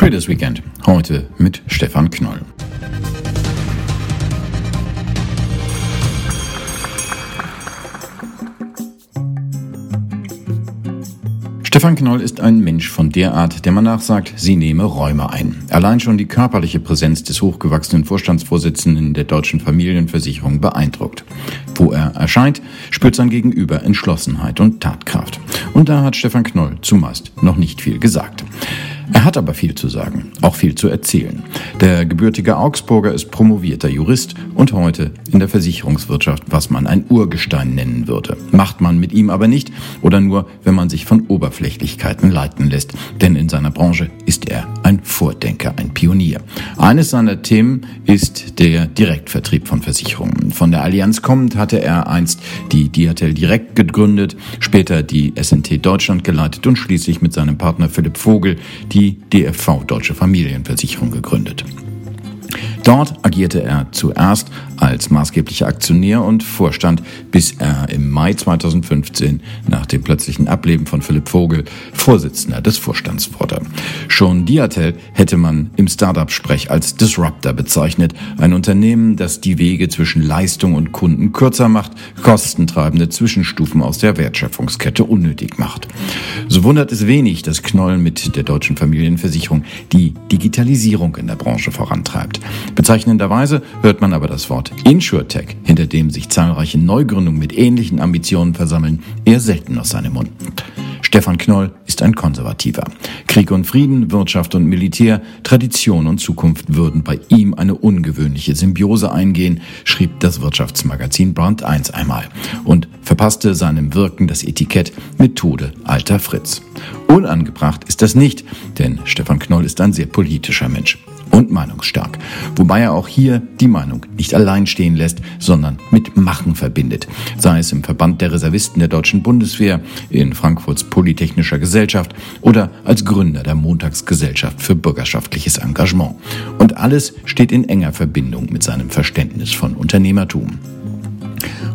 Traders Weekend. Heute mit Stefan Knoll. Stefan Knoll ist ein Mensch von der Art, der man nachsagt, sie nehme Räume ein. Allein schon die körperliche Präsenz des hochgewachsenen Vorstandsvorsitzenden der deutschen Familienversicherung beeindruckt. Wo er erscheint, spürt sein Gegenüber Entschlossenheit und Tatkraft. Und da hat Stefan Knoll zumeist noch nicht viel gesagt. Er hat aber viel zu sagen, auch viel zu erzählen. Der gebürtige Augsburger ist promovierter Jurist und heute in der Versicherungswirtschaft, was man ein Urgestein nennen würde. Macht man mit ihm aber nicht oder nur, wenn man sich von Oberflächlichkeiten leiten lässt. Denn in seiner Branche ist er ein Vordenker, ein Pionier. Eines seiner Themen ist der Direktvertrieb von Versicherungen. Von der Allianz kommend hatte er einst die Diatel Direkt gegründet, später die SNT Deutschland geleitet und schließlich mit seinem Partner Philipp Vogel die die DFV Deutsche Familienversicherung gegründet. Dort agierte er zuerst als maßgeblicher Aktionär und Vorstand, bis er im Mai 2015 nach dem plötzlichen Ableben von Philipp Vogel Vorsitzender des Vorstands wurde. Schon Diatel hätte man im Startup-Sprech als Disruptor bezeichnet, ein Unternehmen, das die Wege zwischen Leistung und Kunden kürzer macht, kostentreibende Zwischenstufen aus der Wertschöpfungskette unnötig macht. So wundert es wenig, dass Knoll mit der deutschen Familienversicherung die Digitalisierung in der Branche vorantreibt. Bezeichnenderweise hört man aber das Wort InsurTech, hinter dem sich zahlreiche Neugründungen mit ähnlichen Ambitionen versammeln, eher selten aus seinem Mund. Stefan Knoll ist ein Konservativer. Krieg und Frieden, Wirtschaft und Militär, Tradition und Zukunft würden bei ihm eine ungewöhnliche Symbiose eingehen, schrieb das Wirtschaftsmagazin Brand 1 einmal und verpasste seinem Wirken das Etikett Methode alter Fritz. Unangebracht ist das nicht, denn Stefan Knoll ist ein sehr politischer Mensch und meinungsstark. Wobei er auch hier die Meinung nicht allein stehen lässt, sondern mit Machen verbindet. Sei es im Verband der Reservisten der Deutschen Bundeswehr, in Frankfurts Polytechnischer Gesellschaft oder als Gründer der Montagsgesellschaft für bürgerschaftliches Engagement. Und alles steht in enger Verbindung mit seinem Verständnis von Unternehmertum.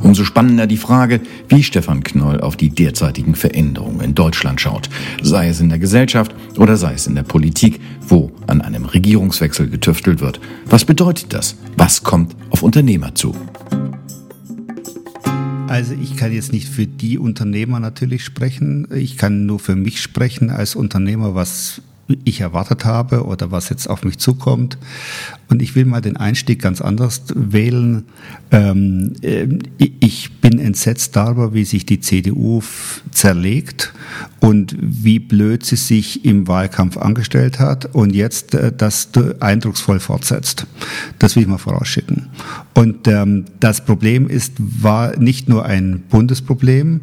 Umso spannender die Frage, wie Stefan Knoll auf die derzeitigen Veränderungen in Deutschland schaut, sei es in der Gesellschaft oder sei es in der Politik, wo an einem Regierungswechsel getüftelt wird. Was bedeutet das? Was kommt auf Unternehmer zu? Also ich kann jetzt nicht für die Unternehmer natürlich sprechen. Ich kann nur für mich sprechen als Unternehmer, was ich erwartet habe oder was jetzt auf mich zukommt. Und ich will mal den Einstieg ganz anders wählen. Ähm, äh, ich bin entsetzt darüber, wie sich die CDU zerlegt und wie blöd sie sich im Wahlkampf angestellt hat und jetzt äh, das eindrucksvoll fortsetzt. Das will ich mal vorausschicken. Und ähm, das Problem ist, war nicht nur ein Bundesproblem,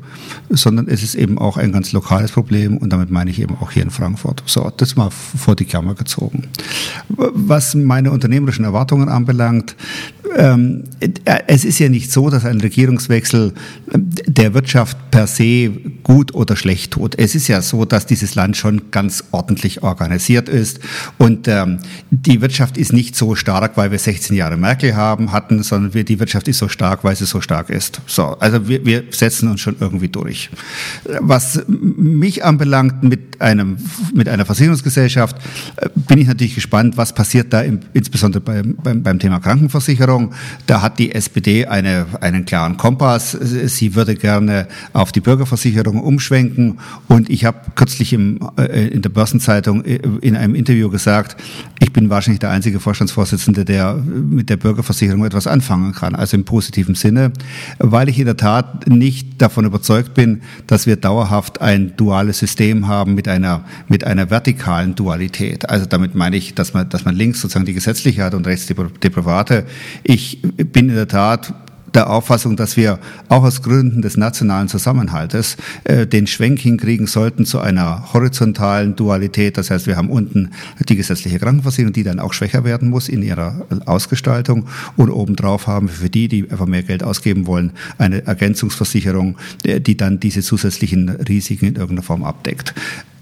sondern es ist eben auch ein ganz lokales Problem und damit meine ich eben auch hier in Frankfurt. So, das mal vor die Klammer gezogen. Was meine unternehmerischen Erwartungen anbelangt, ähm, es ist ja nicht so, dass ein Regierungswechsel der Wirtschaft per se gut oder schlecht tut. Es ist ja so, dass dieses Land schon ganz ordentlich organisiert ist und ähm, die Wirtschaft ist nicht so stark, weil wir 16 Jahre Merkel haben, hatten, sondern wir, die Wirtschaft ist so stark, weil sie so stark ist. So, also wir, wir setzen uns schon irgendwie durch. Was mich anbelangt mit einem mit einer Versicherungsgesellschaft, äh, bin ich natürlich gespannt, was passiert da im, insbesondere insbesondere beim, beim, beim Thema Krankenversicherung. Da hat die SPD eine, einen klaren Kompass. Sie würde gerne auf die Bürgerversicherung umschwenken. Und ich habe kürzlich im, äh, in der Börsenzeitung äh, in einem Interview gesagt, ich bin wahrscheinlich der einzige Vorstandsvorsitzende, der mit der Bürgerversicherung etwas anfangen kann, also im positiven Sinne, weil ich in der Tat nicht davon überzeugt bin, dass wir dauerhaft ein duales System haben mit einer, mit einer vertikalen Dualität. Also damit meine ich, dass man, dass man links sozusagen die gesetzliche Rechtssicherheit und Rechtsdeprivate. Ich bin in der Tat der Auffassung, dass wir auch aus Gründen des nationalen Zusammenhaltes äh, den Schwenk hinkriegen sollten zu einer horizontalen Dualität. Das heißt, wir haben unten die gesetzliche Krankenversicherung, die dann auch schwächer werden muss in ihrer Ausgestaltung. Und obendrauf haben wir für die, die einfach mehr Geld ausgeben wollen, eine Ergänzungsversicherung, äh, die dann diese zusätzlichen Risiken in irgendeiner Form abdeckt.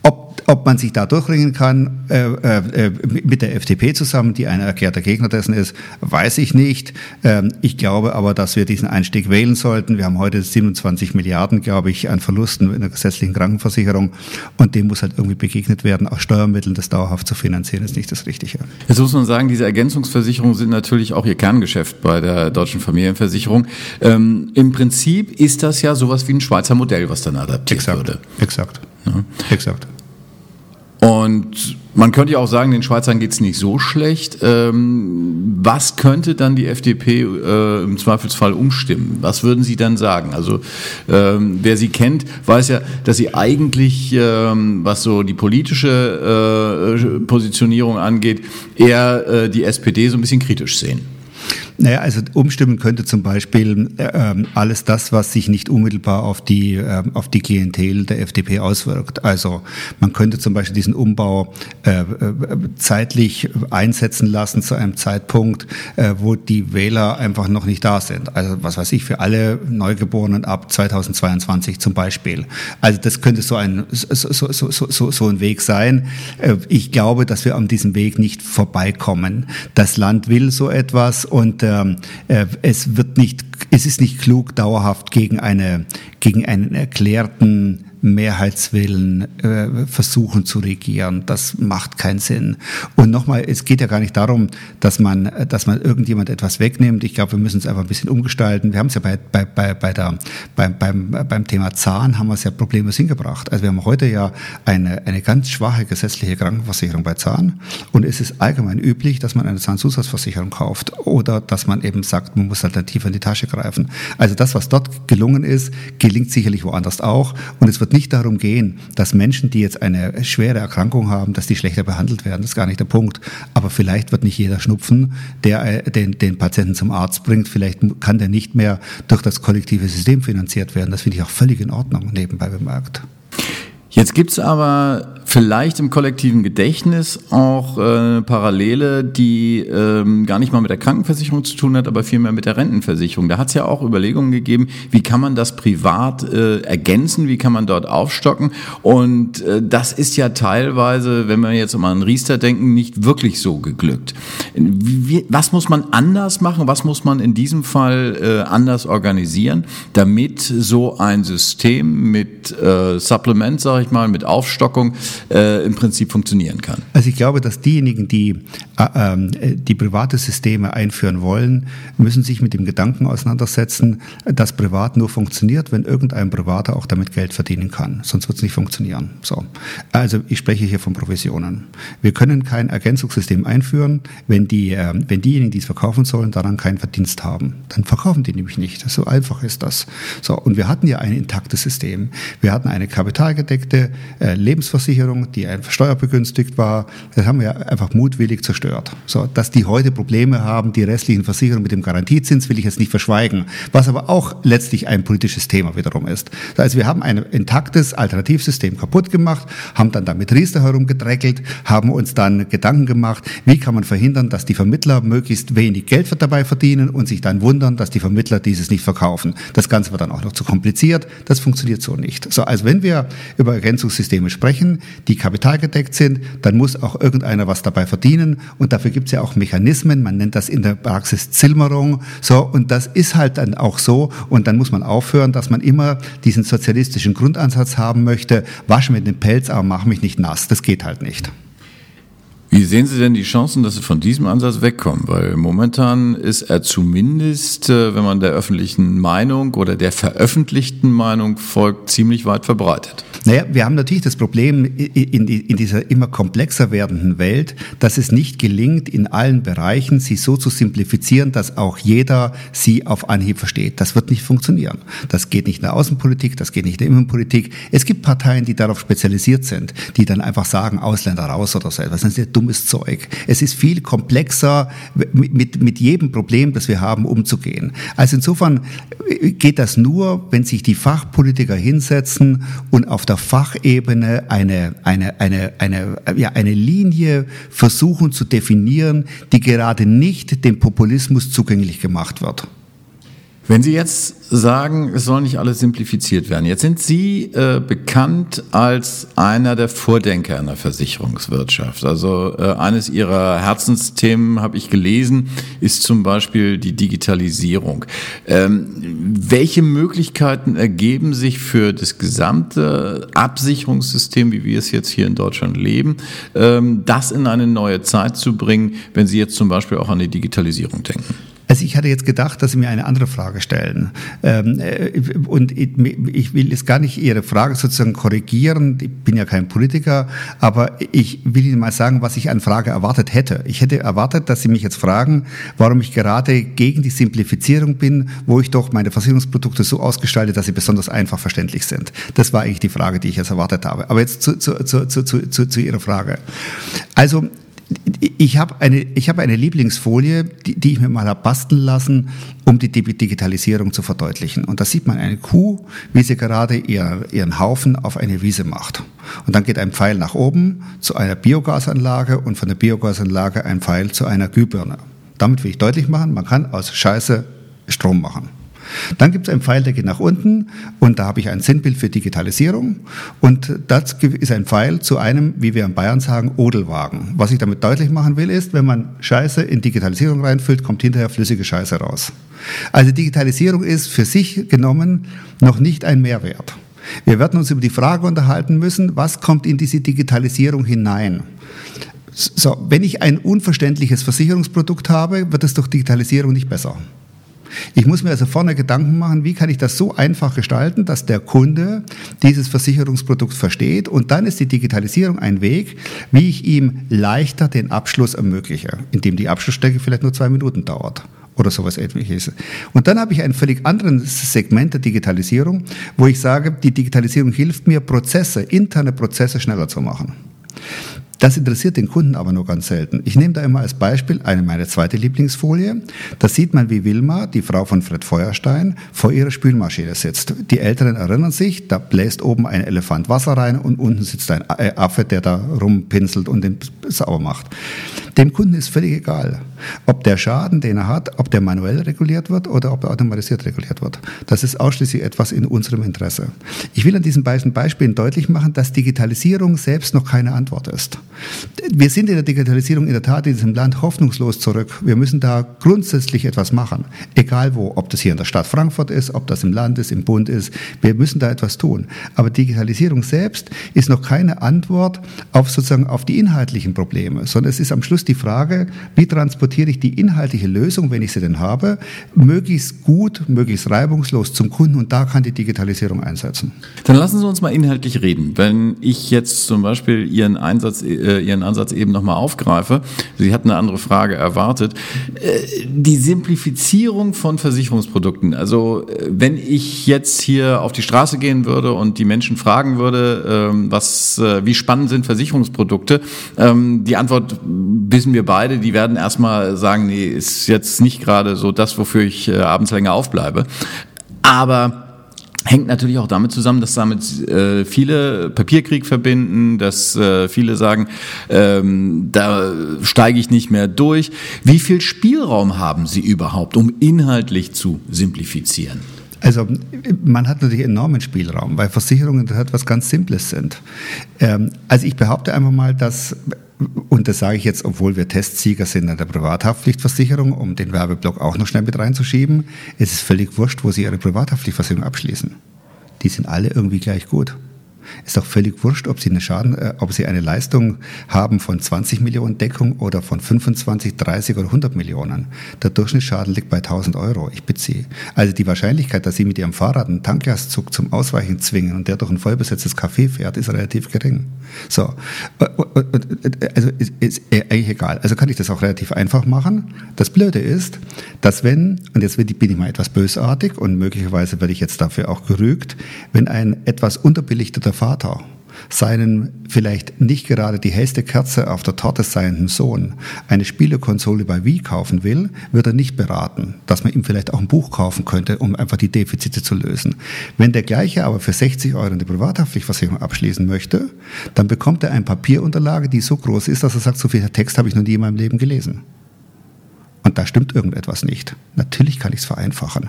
Ob Ob man sich da durchringen kann äh, äh, mit der FDP zusammen, die ein erklärter Gegner dessen ist, weiß ich nicht. Ähm, ich glaube aber, dass wir diesen Einstieg wählen sollten. Wir haben heute 27 Milliarden, glaube ich, an Verlusten in der gesetzlichen Krankenversicherung und dem muss halt irgendwie begegnet werden. Aus Steuermitteln das dauerhaft zu finanzieren, ist nicht das Richtige. Jetzt muss man sagen, diese Ergänzungsversicherungen sind natürlich auch ihr Kerngeschäft bei der deutschen Familienversicherung. Ähm, Im Prinzip ist das ja sowas wie ein Schweizer Modell, was dann adaptiert exakt, wurde. Exakt. Ja. Exakt. Und man könnte ja auch sagen, den Schweizern geht's nicht so schlecht. Ähm, was könnte dann die FDP äh, im Zweifelsfall umstimmen? Was würden Sie dann sagen? Also ähm, wer Sie kennt, weiß ja, dass Sie eigentlich, ähm, was so die politische äh, Positionierung angeht, eher äh, die SPD so ein bisschen kritisch sehen. Naja, also umstimmen könnte zum Beispiel äh, alles das, was sich nicht unmittelbar auf die, äh, auf die Klientel der FDP auswirkt. Also man könnte zum Beispiel diesen Umbau äh, äh, zeitlich einsetzen lassen zu einem Zeitpunkt, äh, wo die Wähler einfach noch nicht da sind. Also was weiß ich, für alle Neugeborenen ab 2022 zum Beispiel. Also das könnte so ein, so, so, so, so, so ein Weg sein. Äh, ich glaube, dass wir an diesem Weg nicht vorbeikommen. Das Land will so etwas und ähm, äh, es wird nicht, es ist nicht klug, dauerhaft gegen eine, gegen einen erklärten Mehrheitswillen äh, versuchen zu regieren. Das macht keinen Sinn. Und nochmal, es geht ja gar nicht darum, dass man, dass man irgendjemand etwas wegnimmt. Ich glaube, wir müssen es einfach ein bisschen umgestalten. Wir haben es ja bei, bei, bei, bei der, beim, beim, beim Thema Zahn haben wir es ja problemlos hingebracht. Also wir haben heute ja eine, eine ganz schwache gesetzliche Krankenversicherung bei Zahn. Und es ist allgemein üblich, dass man eine Zahnzusatzversicherung kauft oder dass man eben sagt, man muss alternativ in die Tasche greifen. Also das, was dort gelungen ist, gelingt sicherlich woanders auch. Und es wird wird nicht darum gehen, dass Menschen, die jetzt eine schwere Erkrankung haben, dass die schlechter behandelt werden. Das ist gar nicht der Punkt. Aber vielleicht wird nicht jeder Schnupfen, der äh, den, den Patienten zum Arzt bringt, vielleicht kann der nicht mehr durch das kollektive System finanziert werden. Das finde ich auch völlig in Ordnung, nebenbei bemerkt. Jetzt gibt's aber vielleicht im kollektiven Gedächtnis auch äh, Parallele, die ähm, gar nicht mal mit der Krankenversicherung zu tun hat, aber vielmehr mit der Rentenversicherung. Da hat es ja auch Überlegungen gegeben, wie kann man das privat äh, ergänzen, wie kann man dort aufstocken. Und äh, das ist ja teilweise, wenn wir jetzt mal an Riester denken, nicht wirklich so geglückt. Wie, was muss man anders machen? Was muss man in diesem Fall äh, anders organisieren, damit so ein System mit äh, Supplement, sage ich mal, mit Aufstockung äh, im Prinzip funktionieren kann. Also ich glaube, dass diejenigen, die äh, ähm, die private Systeme einführen wollen, müssen sich mit dem Gedanken auseinandersetzen, dass privat nur funktioniert, wenn irgendein Privater auch damit Geld verdienen kann. Sonst wird es nicht funktionieren. So. Also ich spreche hier von Provisionen. Wir können kein Ergänzungssystem einführen, wenn, die, äh, wenn diejenigen, die es verkaufen sollen, daran keinen Verdienst haben. Dann verkaufen die nämlich nicht. So einfach ist das. So. Und wir hatten ja ein intaktes System. Wir hatten eine kapitalgedeckte äh, Lebensversicherung, die einfach steuerbegünstigt war. Das haben wir einfach mutwillig zerstört. So, dass die heute Probleme haben, die restlichen Versicherungen mit dem Garantiezins, will ich jetzt nicht verschweigen. Was aber auch letztlich ein politisches Thema wiederum ist. Also wir haben ein intaktes Alternativsystem kaputt gemacht, haben dann damit Riester herumgedreckelt, haben uns dann Gedanken gemacht, wie kann man verhindern, dass die Vermittler möglichst wenig Geld dabei verdienen und sich dann wundern, dass die Vermittler dieses nicht verkaufen. Das Ganze wird dann auch noch zu kompliziert. Das funktioniert so nicht. So, also wenn wir über Ergänzungssysteme sprechen, die kapitalgedeckt sind, dann muss auch irgendeiner was dabei verdienen. Und dafür gibt es ja auch Mechanismen, man nennt das in der Praxis Zilmerung, so und das ist halt dann auch so. Und dann muss man aufhören, dass man immer diesen sozialistischen Grundansatz haben möchte, wasch mir den Pelz, aber mach mich nicht nass, das geht halt nicht. Wie sehen Sie denn die Chancen, dass Sie von diesem Ansatz wegkommen? Weil momentan ist er zumindest, äh, wenn man der öffentlichen Meinung oder der veröffentlichten Meinung folgt, ziemlich weit verbreitet. Naja, wir haben natürlich das Problem in, in, dieser immer komplexer werdenden Welt, dass es nicht gelingt, in allen Bereichen sie so zu simplifizieren, dass auch jeder sie auf Anhieb versteht. Das wird nicht funktionieren. Das geht nicht in der Außenpolitik, das geht nicht in der Innenpolitik. Es gibt Parteien, die darauf spezialisiert sind, die dann einfach sagen, Ausländer raus oder so etwas. Das ist dummes Zeug. Es ist viel komplexer, mit, mit, mit jedem Problem, das wir haben, umzugehen. Also insofern geht das nur, wenn sich die Fachpolitiker hinsetzen und auf der Fachebene eine, eine, eine, eine, ja, eine Linie versuchen zu definieren, die gerade nicht dem Populismus zugänglich gemacht wird. Wenn Sie jetzt sagen, es soll nicht alles simplifiziert werden, jetzt sind Sie äh, bekannt als einer der Vordenker in der Versicherungswirtschaft. Also äh, eines Ihrer Herzensthemen, habe ich gelesen, ist zum Beispiel die Digitalisierung. Ähm, welche Möglichkeiten ergeben sich für das gesamte Absicherungssystem, wie wir es jetzt hier in Deutschland leben, ähm, das in eine neue Zeit zu bringen, wenn Sie jetzt zum Beispiel auch an die Digitalisierung denken? Also ich hatte jetzt gedacht, dass Sie mir eine andere Frage stellen. Ähm, äh, und ich will jetzt gar nicht Ihre Frage sozusagen korrigieren. Ich bin ja kein Politiker, aber ich will Ihnen mal sagen, was ich an Frage erwartet hätte. Ich hätte erwartet, dass Sie mich jetzt fragen, warum ich gerade gegen die Simplifizierung bin, wo ich doch meine Versicherungsprodukte so ausgestalte, dass sie besonders einfach verständlich sind. Das war eigentlich die Frage, die ich jetzt erwartet habe. Aber jetzt zu, zu, zu, zu, zu, zu Ihrer Frage. Also ich habe eine, ich habe eine Lieblingsfolie, die, die ich mir mal habe basteln lassen, um die Digitalisierung zu verdeutlichen. Und da sieht man eine Kuh, wie sie gerade ihr, ihren Haufen auf eine Wiese macht. Und dann geht ein Pfeil nach oben zu einer Biogasanlage und von der Biogasanlage ein Pfeil zu einer Glühbirne. Damit will ich deutlich machen, man kann aus Scheiße Strom machen. Dann gibt es einen Pfeil, der geht nach unten und da habe ich ein Sinnbild für Digitalisierung und das ist ein Pfeil zu einem, wie wir in Bayern sagen, Odelwagen. Was ich damit deutlich machen will, ist, wenn man Scheiße in Digitalisierung reinfüllt, kommt hinterher flüssige Scheiße raus. Also Digitalisierung ist für sich genommen noch nicht ein Mehrwert. Wir werden uns über die Frage unterhalten müssen, was kommt in diese Digitalisierung hinein? So, wenn ich ein unverständliches Versicherungsprodukt habe, wird es durch Digitalisierung nicht besser. Ich muss mir also vorne Gedanken machen, wie kann ich das so einfach gestalten, dass der Kunde dieses Versicherungsprodukt versteht und dann ist die Digitalisierung ein Weg, wie ich ihm leichter den Abschluss ermögliche, indem die Abschlussstrecke vielleicht nur zwei Minuten dauert oder sowas ähnliches. Und dann habe ich ein völlig anderes Segment der Digitalisierung, wo ich sage, die Digitalisierung hilft mir, Prozesse, interne Prozesse schneller zu machen. Das interessiert den Kunden aber nur ganz selten. Ich nehme da immer als Beispiel eine meiner zweite Lieblingsfolie. Da sieht man, wie Wilma, die Frau von Fred Feuerstein, vor ihrer Spülmaschine sitzt. Die Älteren erinnern sich, da bläst oben ein Elefant Wasser rein und unten sitzt ein Affe, der da rumpinselt und den sauber macht. Dem Kunden ist völlig egal, ob der Schaden, den er hat, ob der manuell reguliert wird oder ob er automatisiert reguliert wird. Das ist ausschließlich etwas in unserem Interesse. Ich will an diesen beiden Beispielen deutlich machen, dass Digitalisierung selbst noch keine Antwort ist. Wir sind in der Digitalisierung in der Tat in diesem Land hoffnungslos zurück. Wir müssen da grundsätzlich etwas machen. Egal wo, ob das hier in der Stadt Frankfurt ist, ob das im Land ist, im Bund ist. Wir müssen da etwas tun. Aber Digitalisierung selbst ist noch keine Antwort auf sozusagen auf die inhaltlichen Probleme, sondern es ist am Schluss die Frage, wie transportiere ich die inhaltliche Lösung, wenn ich sie denn habe, möglichst gut, möglichst reibungslos zum Kunden und da kann die Digitalisierung einsetzen. Dann lassen Sie uns mal inhaltlich reden. Wenn ich jetzt zum Beispiel Ihren Einsatz äh, Ihren Ansatz eben nochmal aufgreife. Sie hatten eine andere Frage erwartet. Äh, die Simplifizierung von Versicherungsprodukten. Also äh, wenn ich jetzt hier auf die Straße gehen würde und die Menschen fragen würde, ähm, was, äh, wie spannend sind Versicherungsprodukte, ähm, die Antwort wissen wir beide, die werden erstmal sagen, nee, ist jetzt nicht gerade so das, wofür ich äh, abends länger aufbleibe. Aber hängt natürlich auch damit zusammen, dass damit äh, viele Papierkrieg verbinden, dass äh, viele sagen, ähm, da steige ich nicht mehr durch. Wie viel Spielraum haben Sie überhaupt, um inhaltlich zu simplifizieren? Also man hat natürlich enormen Spielraum, weil Versicherungen das etwas ganz Simples sind. Ähm, also ich behaupte einfach mal, dass und das sage ich jetzt, obwohl wir Testsieger sind an der Privathaftpflichtversicherung, um den Werbeblock auch noch schnell mit reinzuschieben. Es ist völlig wurscht, wo Sie Ihre Privathaftpflichtversicherung abschließen. Die sind alle irgendwie gleich gut. Ist doch völlig wurscht, ob Sie eine Schaden, äh, ob Sie eine Leistung haben von 20 Millionen Deckung oder von 25, 30 oder 100 Millionen. Der Durchschnittsschaden liegt bei 1000 Euro. Ich Sie. Also die Wahrscheinlichkeit, dass Sie mit Ihrem Fahrrad einen Tanklastzug zum Ausweichen zwingen und der durch ein vollbesetztes Café fährt, ist relativ gering. So. Äh, äh, also ist, ist eigentlich egal. Also kann ich das auch relativ einfach machen. Das Blöde ist, dass wenn, und jetzt bin ich mal etwas bösartig und möglicherweise werde ich jetzt dafür auch gerügt, wenn ein etwas unterbelichteter Vater seinen vielleicht nicht gerade die hellste Kerze auf der Torte seienden Sohn eine Spielekonsole bei Wii kaufen will, wird er nicht beraten, dass man ihm vielleicht auch ein Buch kaufen könnte, um einfach die Defizite zu lösen. Wenn der gleiche aber für 60 Euro eine Privathaftpflichtversicherung abschließen möchte, dann bekommt er eine Papierunterlage, die so groß ist, dass er sagt, so viel Text habe ich noch nie in meinem Leben gelesen. Und da stimmt irgendetwas nicht. Natürlich kann ich es vereinfachen.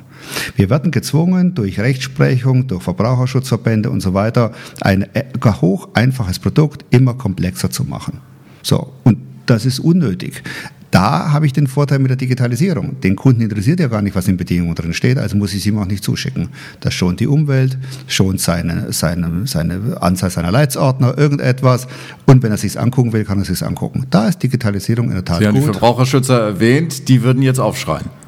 Wir werden gezwungen, durch Rechtsprechung, durch Verbraucherschutzverbände und so weiter, ein äh, hoch einfaches Produkt immer komplexer zu machen. So, und das ist unnötig. Da habe ich den Vorteil mit der Digitalisierung. Den Kunden interessiert ja gar nicht, was in Bedingungen drin steht, also muss ich es ihm auch nicht zuschicken. Das schont die Umwelt, schont seine, seine, seine Anzahl seiner Leitsordner, irgendetwas. Und wenn er sich angucken will, kann er sich angucken. Da ist Digitalisierung in der Tat Sie gut. haben die Verbraucherschützer erwähnt, die würden jetzt aufschreien.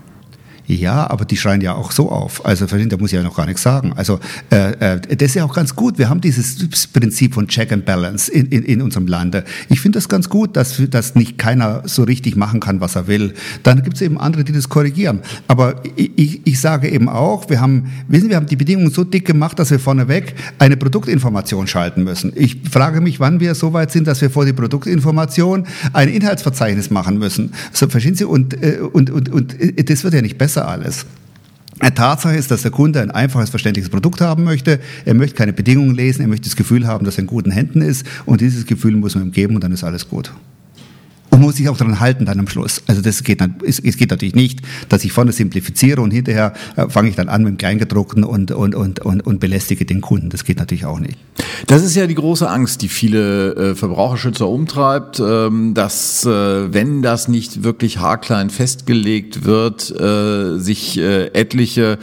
Ja, aber die schreien ja auch so auf. Also da muss ich ja noch gar nichts sagen. Also äh, äh, das ist ja auch ganz gut. Wir haben dieses Prinzip von Check and Balance in, in, in unserem Lande. Ich finde das ganz gut, dass, dass nicht keiner so richtig machen kann, was er will. Dann gibt es eben andere, die das korrigieren. Aber ich, ich sage eben auch, wir haben, wissen wir haben die Bedingungen so dick gemacht, dass wir vorneweg eine Produktinformation schalten müssen. Ich frage mich, wann wir so weit sind, dass wir vor die Produktinformation ein Inhaltsverzeichnis machen müssen. So, verstehen Sie? Und, äh, und, und, und äh, das wird ja nicht besser besser alles. Tatsache ist, dass der Kunde ein einfaches, verständliches Produkt haben möchte. Er möchte keine Bedingungen lesen, er möchte das Gefühl haben, dass er in guten Händen ist. Und dieses Gefühl muss man ihm geben und dann ist alles gut und muss sich auch daran halten dann am Schluss. Also das geht, es, geht natürlich nicht, dass ich vorne simplifiziere und hinterher äh, fange ich dann an mit dem Kleingedruckten und, und, und, und, und belästige den Kunden. Das geht natürlich auch nicht. Das ist ja die große Angst, die viele äh, Verbraucherschützer umtreibt, ähm, dass äh, wenn das nicht wirklich haarklein festgelegt wird, sich etliche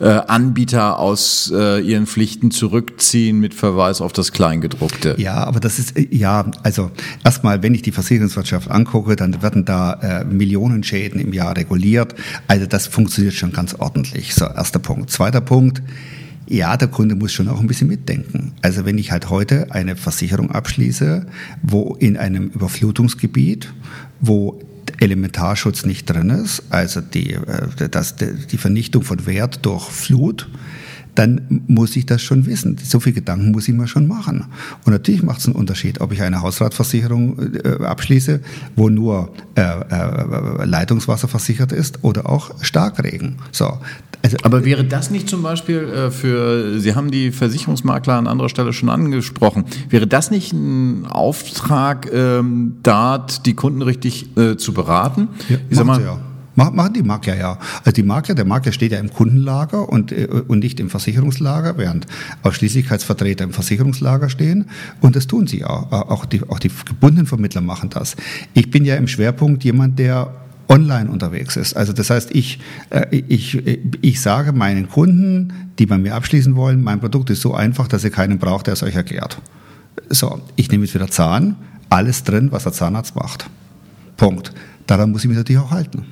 Anbieter aus ihren Pflichten zurückziehen mit Verweis auf das Kleingedruckte. Ja, aber das ist, ja, also erstmal, wenn ich die Versicherungswirtschaft angucke, dann werden da äh, Millionen Schäden im Jahr reguliert. Also das funktioniert schon ganz ordentlich. So, erster Punkt. Zweiter Punkt. Ja, der Kunde muss schon auch ein bisschen mitdenken. Also wenn ich halt heute eine Versicherung abschließe, wo in einem Überflutungsgebiet, wo Elementarschutz nicht drin ist, also die, äh, das, die Vernichtung von Wert durch Flut, dann muss ich das schon wissen. So viel Gedanken muss ich mir schon machen. Und natürlich macht es einen Unterschied, ob ich eine Hausratversicherung äh, abschließe, wo nur äh, äh, Leitungswasser versichert ist oder auch Starkregen. So. Also, Aber wäre das nicht zum Beispiel äh, für, Sie haben die Versicherungsmakler an anderer Stelle schon angesprochen, wäre das nicht ein Auftrag, ähm, dort die Kunden richtig äh, zu beraten? Ja, ich sag mal, ja. Machen die Makler ja. Also die Makler, der Makler steht ja im Kundenlager und, äh, und nicht im Versicherungslager, während Ausschließlichkeitsvertreter im Versicherungslager stehen. Und das tun sie ja. Auch die, auch die gebundenen Vermittler machen das. Ich bin ja im Schwerpunkt jemand, der online unterwegs ist. Also das heißt, ich, äh, ich, ich sage meinen Kunden, die bei mir abschließen wollen, mein Produkt ist so einfach, dass ihr keinen braucht, der es euch erklärt. So, ich nehme jetzt wieder Zahn, alles drin, was der Zahnarzt macht. Punkt. Daran muss ich mich natürlich auch halten.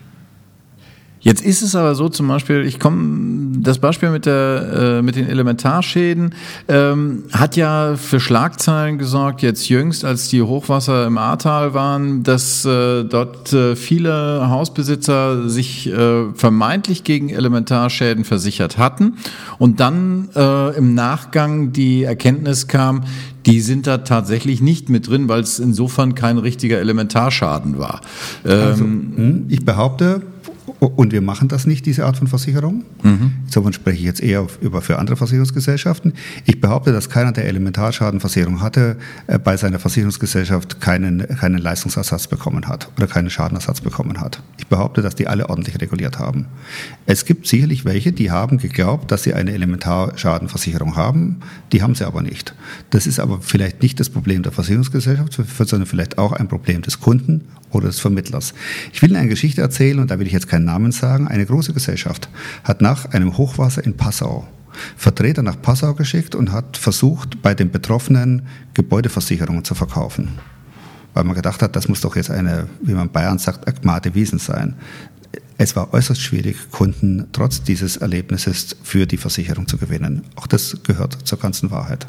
Jetzt ist es aber so, zum Beispiel, ich komme, das Beispiel mit, der, äh, mit den Elementarschäden ähm, hat ja für Schlagzeilen gesorgt, jetzt jüngst, als die Hochwasser im Ahrtal waren, dass äh, dort äh, viele Hausbesitzer sich äh, vermeintlich gegen Elementarschäden versichert hatten und dann äh, im Nachgang die Erkenntnis kam, die sind da tatsächlich nicht mit drin, weil es insofern kein richtiger Elementarschaden war. Also, ähm, hm, ich behaupte, und wir machen das nicht, diese Art von Versicherung. Mhm. Insofern spreche ich jetzt eher über für andere Versicherungsgesellschaften. Ich behaupte, dass keiner, der Elementarschadenversicherung hatte, äh, bei seiner Versicherungsgesellschaft keinen, keinen Leistungsersatz bekommen hat oder keinen Schadenersatz bekommen hat. Ich behaupte, dass die alle ordentlich reguliert haben. Es gibt sicherlich welche, die haben geglaubt, dass sie eine Elementarschadenversicherung haben. Die haben sie aber nicht. Das ist aber vielleicht nicht das Problem der Versicherungsgesellschaft, sondern vielleicht auch ein Problem des Kunden oder des Vermittlers. Ich will Ihnen eine Geschichte erzählen und da will ich jetzt keinen Namen sagen. Eine große Gesellschaft hat nach einem Hochwasser in Passau Vertreter nach Passau geschickt und hat versucht, bei den Betroffenen Gebäudeversicherungen zu verkaufen. Weil man gedacht hat, das muss doch jetzt eine, wie man Bayern sagt, Agmate Wiesen sein. Es war äußerst schwierig, Kunden trotz dieses Erlebnisses für die Versicherung zu gewinnen. Auch das gehört zur ganzen Wahrheit.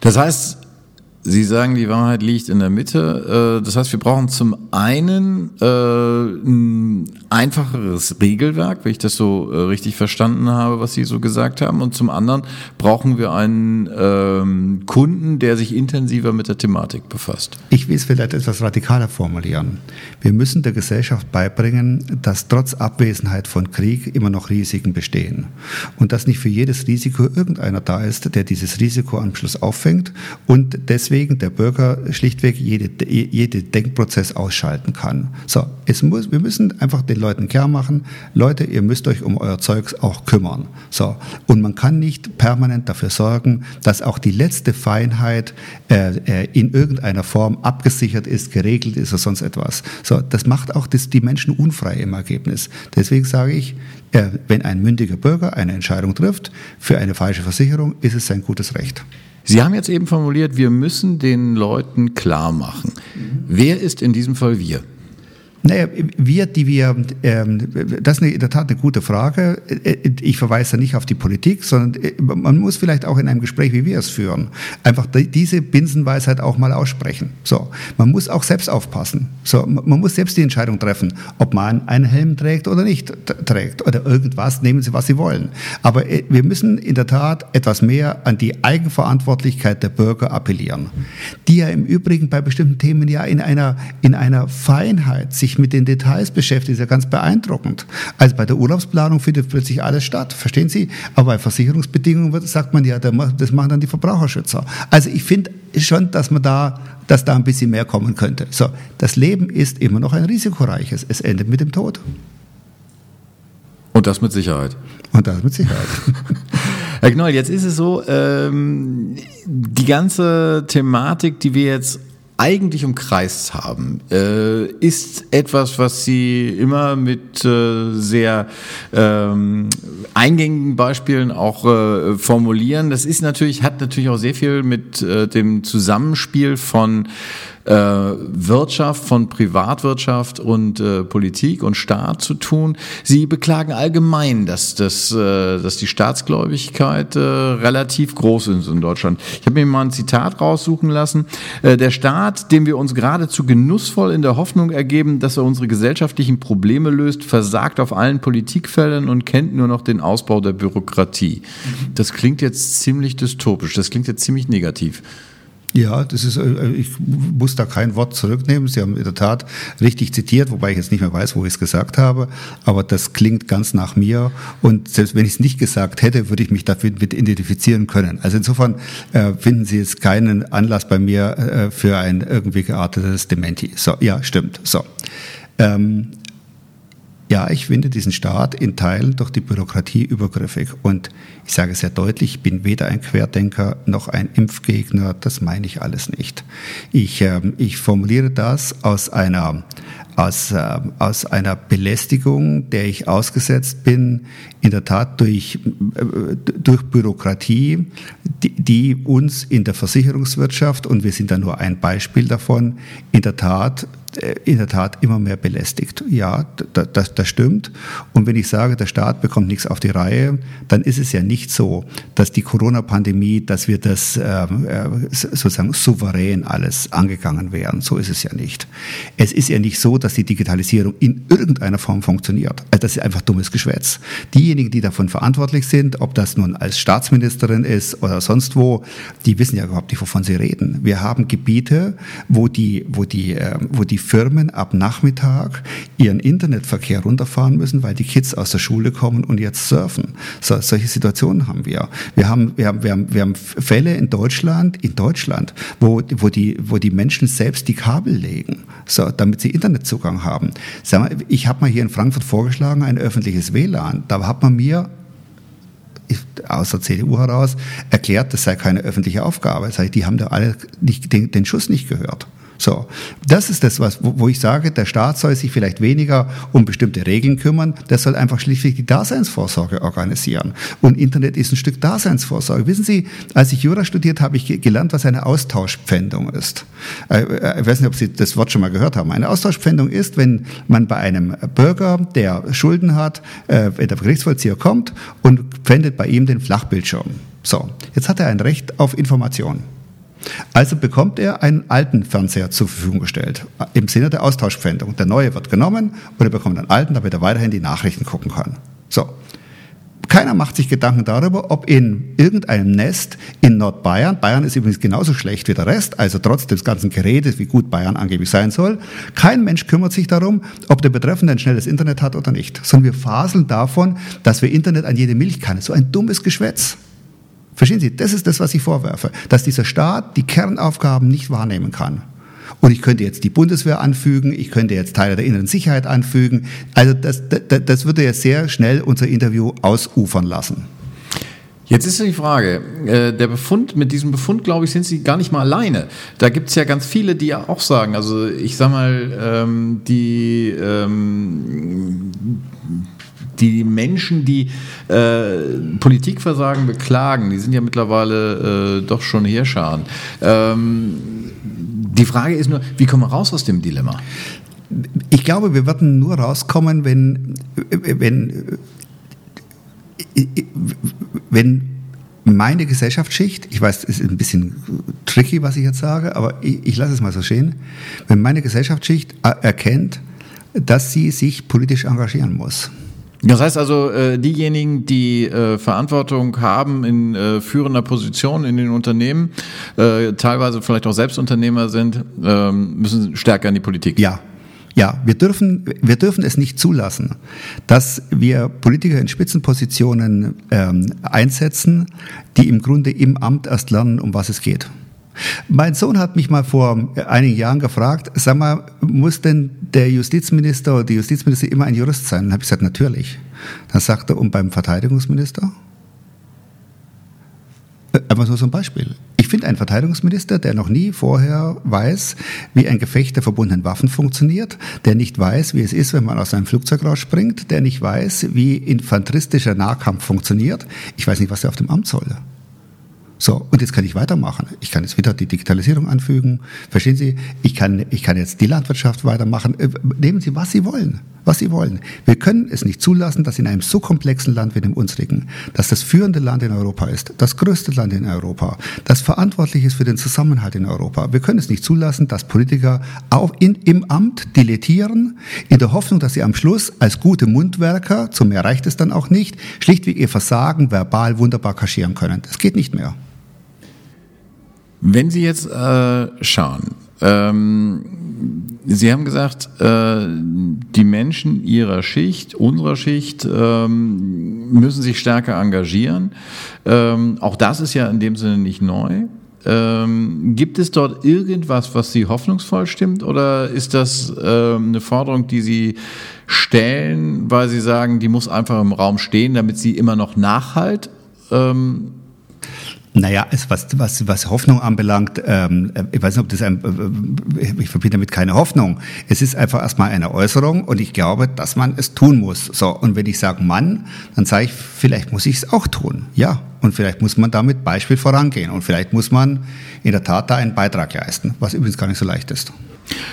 Das heißt, Sie sagen, die Wahrheit liegt in der Mitte. Äh, das heißt, wir brauchen zum einen äh, ein einfacheres Regelwerk, wenn ich das so äh, richtig verstanden habe, was Sie so gesagt haben. Und zum anderen brauchen wir einen ähm, Kunden, der sich intensiver mit der Thematik befasst. Ich will es vielleicht etwas radikaler formulieren. Wir müssen der Gesellschaft beibringen, dass trotz Abwesenheit von Krieg immer noch Risiken bestehen. Und dass nicht für jedes Risiko irgendeiner da ist, der dieses Risiko am Schluss auffängt und deswegen weswegen der Bürger schlichtweg jede, jede Denkprozess ausschalten kann. So, es muss, wir müssen einfach den Leuten klar machen, Leute, ihr müsst euch um euer Zeugs auch kümmern. So, und man kann nicht permanent dafür sorgen, dass auch die letzte Feinheit äh, äh in irgendeiner Form abgesichert ist, geregelt ist oder sonst etwas. So, das macht auch das, die Menschen unfrei im Ergebnis. Deswegen sage ich, äh, wenn ein mündiger Bürger eine Entscheidung trifft für eine falsche Versicherung, ist es sein gutes Recht. Sie haben jetzt eben formuliert, wir müssen den Leuten klar machen. Mhm. Wer ist in diesem Fall wir? Naja, wir, die wir, ähm, das ist in der Tat eine gute Frage. Ich verweise nicht auf die Politik, sondern äh, man muss vielleicht auch in einem Gespräch, wie wir es führen, einfach diese Binsenweisheit auch mal aussprechen. So, man muss auch selbst aufpassen. So, man muss selbst die Entscheidung treffen, ob man einen Helm trägt oder nicht trägt oder irgendwas. Nehmen Sie, was Sie wollen. Aber äh, wir müssen in der Tat etwas mehr an die Eigenverantwortlichkeit der Bürger appellieren, die ja im Übrigen bei bestimmten Themen ja in einer in einer Feinheit sich sich mit den Details beschäftigt, ist ja ganz beeindruckend. Also bei der Urlaubsplanung findet plötzlich alles statt, verstehen Sie? Aber bei Versicherungsbedingungen sagt man ja, das machen dann die Verbraucherschützer. Also ich finde schon, dass man da, dass da ein bisschen mehr kommen könnte. So, das Leben ist immer noch ein risikoreiches. Es endet mit dem Tod. Und das mit Sicherheit. Und das mit Sicherheit. Herr Knoll, jetzt ist es so, ähm, die ganze Thematik, die wir jetzt eigentlich umkreist haben, äh, ist etwas, was Sie immer mit äh, sehr ähm, eingängigen Beispielen auch äh, formulieren. Das ist natürlich, hat natürlich auch sehr viel mit äh, dem Zusammenspiel von äh, Wirtschaft, von Privatwirtschaft und äh, Politik und Staat zu tun. Sie beklagen allgemein, dass, dass, äh, dass die Staatsgläubigkeit äh, relativ groß ist in Deutschland. Ich habe mir mal ein Zitat raussuchen lassen. Äh, der Staat, dem wir uns geradezu genussvoll in der Hoffnung ergeben, dass er unsere gesellschaftlichen Probleme löst, versagt auf allen Politikfeldern und kennt nur noch den Ausbau der Bürokratie. Das klingt jetzt ziemlich dystopisch, das klingt jetzt ziemlich negativ. Ja, das ist, äh, ich muss da kein Wort zurücknehmen. Sie haben in der Tat richtig zitiert, wobei ich jetzt nicht mehr weiß, wo ich es gesagt habe. Aber das klingt ganz nach mir. Und selbst wenn ich es nicht gesagt hätte, würde ich mich damit identifizieren können. Also insofern äh, finden Sie jetzt keinen Anlass bei mir äh, für ein irgendwie geartetes Dementi. So, ja, stimmt. So. Ähm, ja, ich finde diesen Staat in Teilen durch die Bürokratie übergriffig. Und ich sage sehr deutlich, ich bin weder ein Querdenker noch ein Impfgegner. Das meine ich alles nicht. Ich, äh, ich formuliere das aus einer, aus, äh, aus einer Belästigung, der ich ausgesetzt bin, in der Tat durch, äh, durch Bürokratie, die, die uns in der Versicherungswirtschaft, und wir sind da nur ein Beispiel davon, in der Tat in der Tat immer mehr belästigt. Ja, das, das, stimmt. Und wenn ich sage, der Staat bekommt nichts auf die Reihe, dann ist es ja nicht so, dass die Corona-Pandemie, dass wir das ähm, äh, sozusagen souverän alles angegangen wären. So ist es ja nicht. Es ist ja nicht so, dass die Digitalisierung in irgendeiner Form funktioniert. Also das ist einfach dummes Geschwätz. Diejenigen, die davon verantwortlich sind, ob das nun als Staatsministerin ist oder sonst wo, die wissen ja überhaupt nicht, wovon sie reden. Wir haben Gebiete, wo die, wo die, äh, wo die Firmen ab Nachmittag ihren Internetverkehr runterfahren müssen, weil die Kids aus der Schule kommen und jetzt surfen. So, solche Situationen haben wir. Wir haben, wir haben, wir haben, wir haben Fälle in Deutschland, in Deutschland, wo, wo, die, wo die Menschen selbst die Kabel legen, so, damit sie Internetzugang haben. Mal, ich habe mal hier in Frankfurt vorgeschlagen, ein öffentliches WLAN. Da hat man mir aus der CDU heraus erklärt, das sei keine öffentliche Aufgabe. Das heißt, die haben da alle nicht, den, den Schuss nicht gehört. So, das ist das, was, wo, ich sage, der Staat soll sich vielleicht weniger um bestimmte Regeln kümmern, der soll einfach schlichtweg die Daseinsvorsorge organisieren. Und Internet ist ein Stück Daseinsvorsorge. Wissen Sie, als ich Jura studiert habe, ich gelernt, was eine Austauschpfändung ist. Äh, äh, ich weiß nicht, ob Sie das Wort schon mal gehört haben. Eine Austauschpfändung ist, wenn man bei einem Bürger, der Schulden hat, äh, wenn der Gerichtsvollzieher kommt und pfändet bei ihm den Flachbildschirm. So, jetzt hat er ein Recht auf Information. Also bekommt er einen alten Fernseher zur Verfügung gestellt, im Sinne der Austauschpfändung. Der neue wird genommen und er bekommt einen alten, damit er weiterhin die Nachrichten gucken kann. So. Keiner macht sich Gedanken darüber, ob in irgendeinem Nest in Nordbayern, Bayern ist übrigens genauso schlecht wie der Rest, also trotz des ganzen Geredes, wie gut Bayern angeblich sein soll, kein Mensch kümmert sich darum, ob der Betreffende ein schnelles Internet hat oder nicht, sondern wir faseln davon, dass wir Internet an jede Milch kann. So ein dummes Geschwätz. Verstehen Sie, das ist das, was ich vorwerfe, dass dieser Staat die Kernaufgaben nicht wahrnehmen kann. Und ich könnte jetzt die Bundeswehr anfügen, ich könnte jetzt Teile der inneren Sicherheit anfügen. Also das, das, das würde jetzt sehr schnell unser Interview ausufern lassen. Jetzt ist die Frage, äh, der Befund, mit diesem Befund, glaube ich, sind Sie gar nicht mal alleine. Da gibt es ja ganz viele, die ja auch sagen, also ich sag mal, ähm, die, ähm, die Menschen, die äh, Politikversagen beklagen, die sind ja mittlerweile äh, doch schon Heerscharen. Ähm, die Frage ist nur, wie kommen wir raus aus dem Dilemma? Ich glaube, wir werden nur rauskommen, wenn, wenn wenn meine Gesellschaftsschicht, ich weiß, es ist ein bisschen tricky, was ich jetzt sage, aber ich, ich lasse es mal so stehen, wenn meine Gesellschaftsschicht erkennt, dass sie sich politisch engagieren muss. Das heißt also, äh, diejenigen, die äh, Verantwortung haben in äh, führender Position in den Unternehmen, teilweise vielleicht auch Selbstunternehmer sind, ähm, müssen stärker in die Politik. Ja, ja, wir dürfen, wir dürfen es nicht zulassen, dass wir Politiker in Spitzenpositionen ähm, einsetzen, die im Grunde im Amt erst lernen, um was es geht. Mein Sohn hat mich mal vor einigen Jahren gefragt, sag mal, muss denn der Justizminister oder die Justizminister immer ein Jurist sein? Dann habe ich gesagt, natürlich. Dann sagt er, und beim Verteidigungsminister? Äh, einfach nur so ein Beispiel. Ich finde einen Verteidigungsminister, der noch nie vorher weiß, wie ein Gefecht der verbundenen Waffen funktioniert, der nicht weiß, wie es ist, wenn man aus einem Flugzeug rausspringt, der nicht weiß, wie infanteristischer Nahkampf funktioniert. Ich weiß nicht, was er auf dem Amt soll. So, und jetzt kann ich weitermachen. Ich kann jetzt wieder die Digitalisierung anfügen. Verstehen Sie? Ich kann, ich kann jetzt die Landwirtschaft weitermachen. Äh, nehmen Sie, was Sie wollen. Was Sie wollen. Wir können es nicht zulassen, dass in einem so komplexen Land wie dem unsrigen, dass das führende Land in Europa ist, das größte Land in Europa, das verantwortlich ist für den Zusammenhalt in Europa. Wir können es nicht zulassen, dass Politiker auch in, im Amt dilettieren, in der Hoffnung, dass sie am Schluss als gute Mundwerker, zu mehr reicht es dann auch nicht, schlichtweg ihr Versagen verbal wunderbar kaschieren können. Das geht nicht mehr. Wenn Sie jetzt äh, schauen, ähm, Sie haben gesagt, äh, die Menschen Ihrer Schicht, unserer Schicht, ähm, müssen sich stärker engagieren. Ähm, auch das ist ja in dem Sinne nicht neu. Ähm, gibt es dort irgendwas, was Sie hoffnungsvoll stimmt, oder ist das ähm, eine Forderung, die Sie stellen, weil Sie sagen, die muss einfach im Raum stehen, damit sie immer noch nachhalt? Naja, es, was, was, was Hoffnung anbelangt, ähm, ich weiß nicht, ob das ein, äh, ich verbinde damit keine Hoffnung. Es ist einfach erstmal eine Äußerung und ich glaube, dass man es tun muss. So, und wenn ich sage Mann, dann sage ich, vielleicht muss ich es auch tun. Ja, und vielleicht muss man damit Beispiel vorangehen und vielleicht muss man in der Tat da einen Beitrag leisten, was übrigens gar nicht so leicht ist.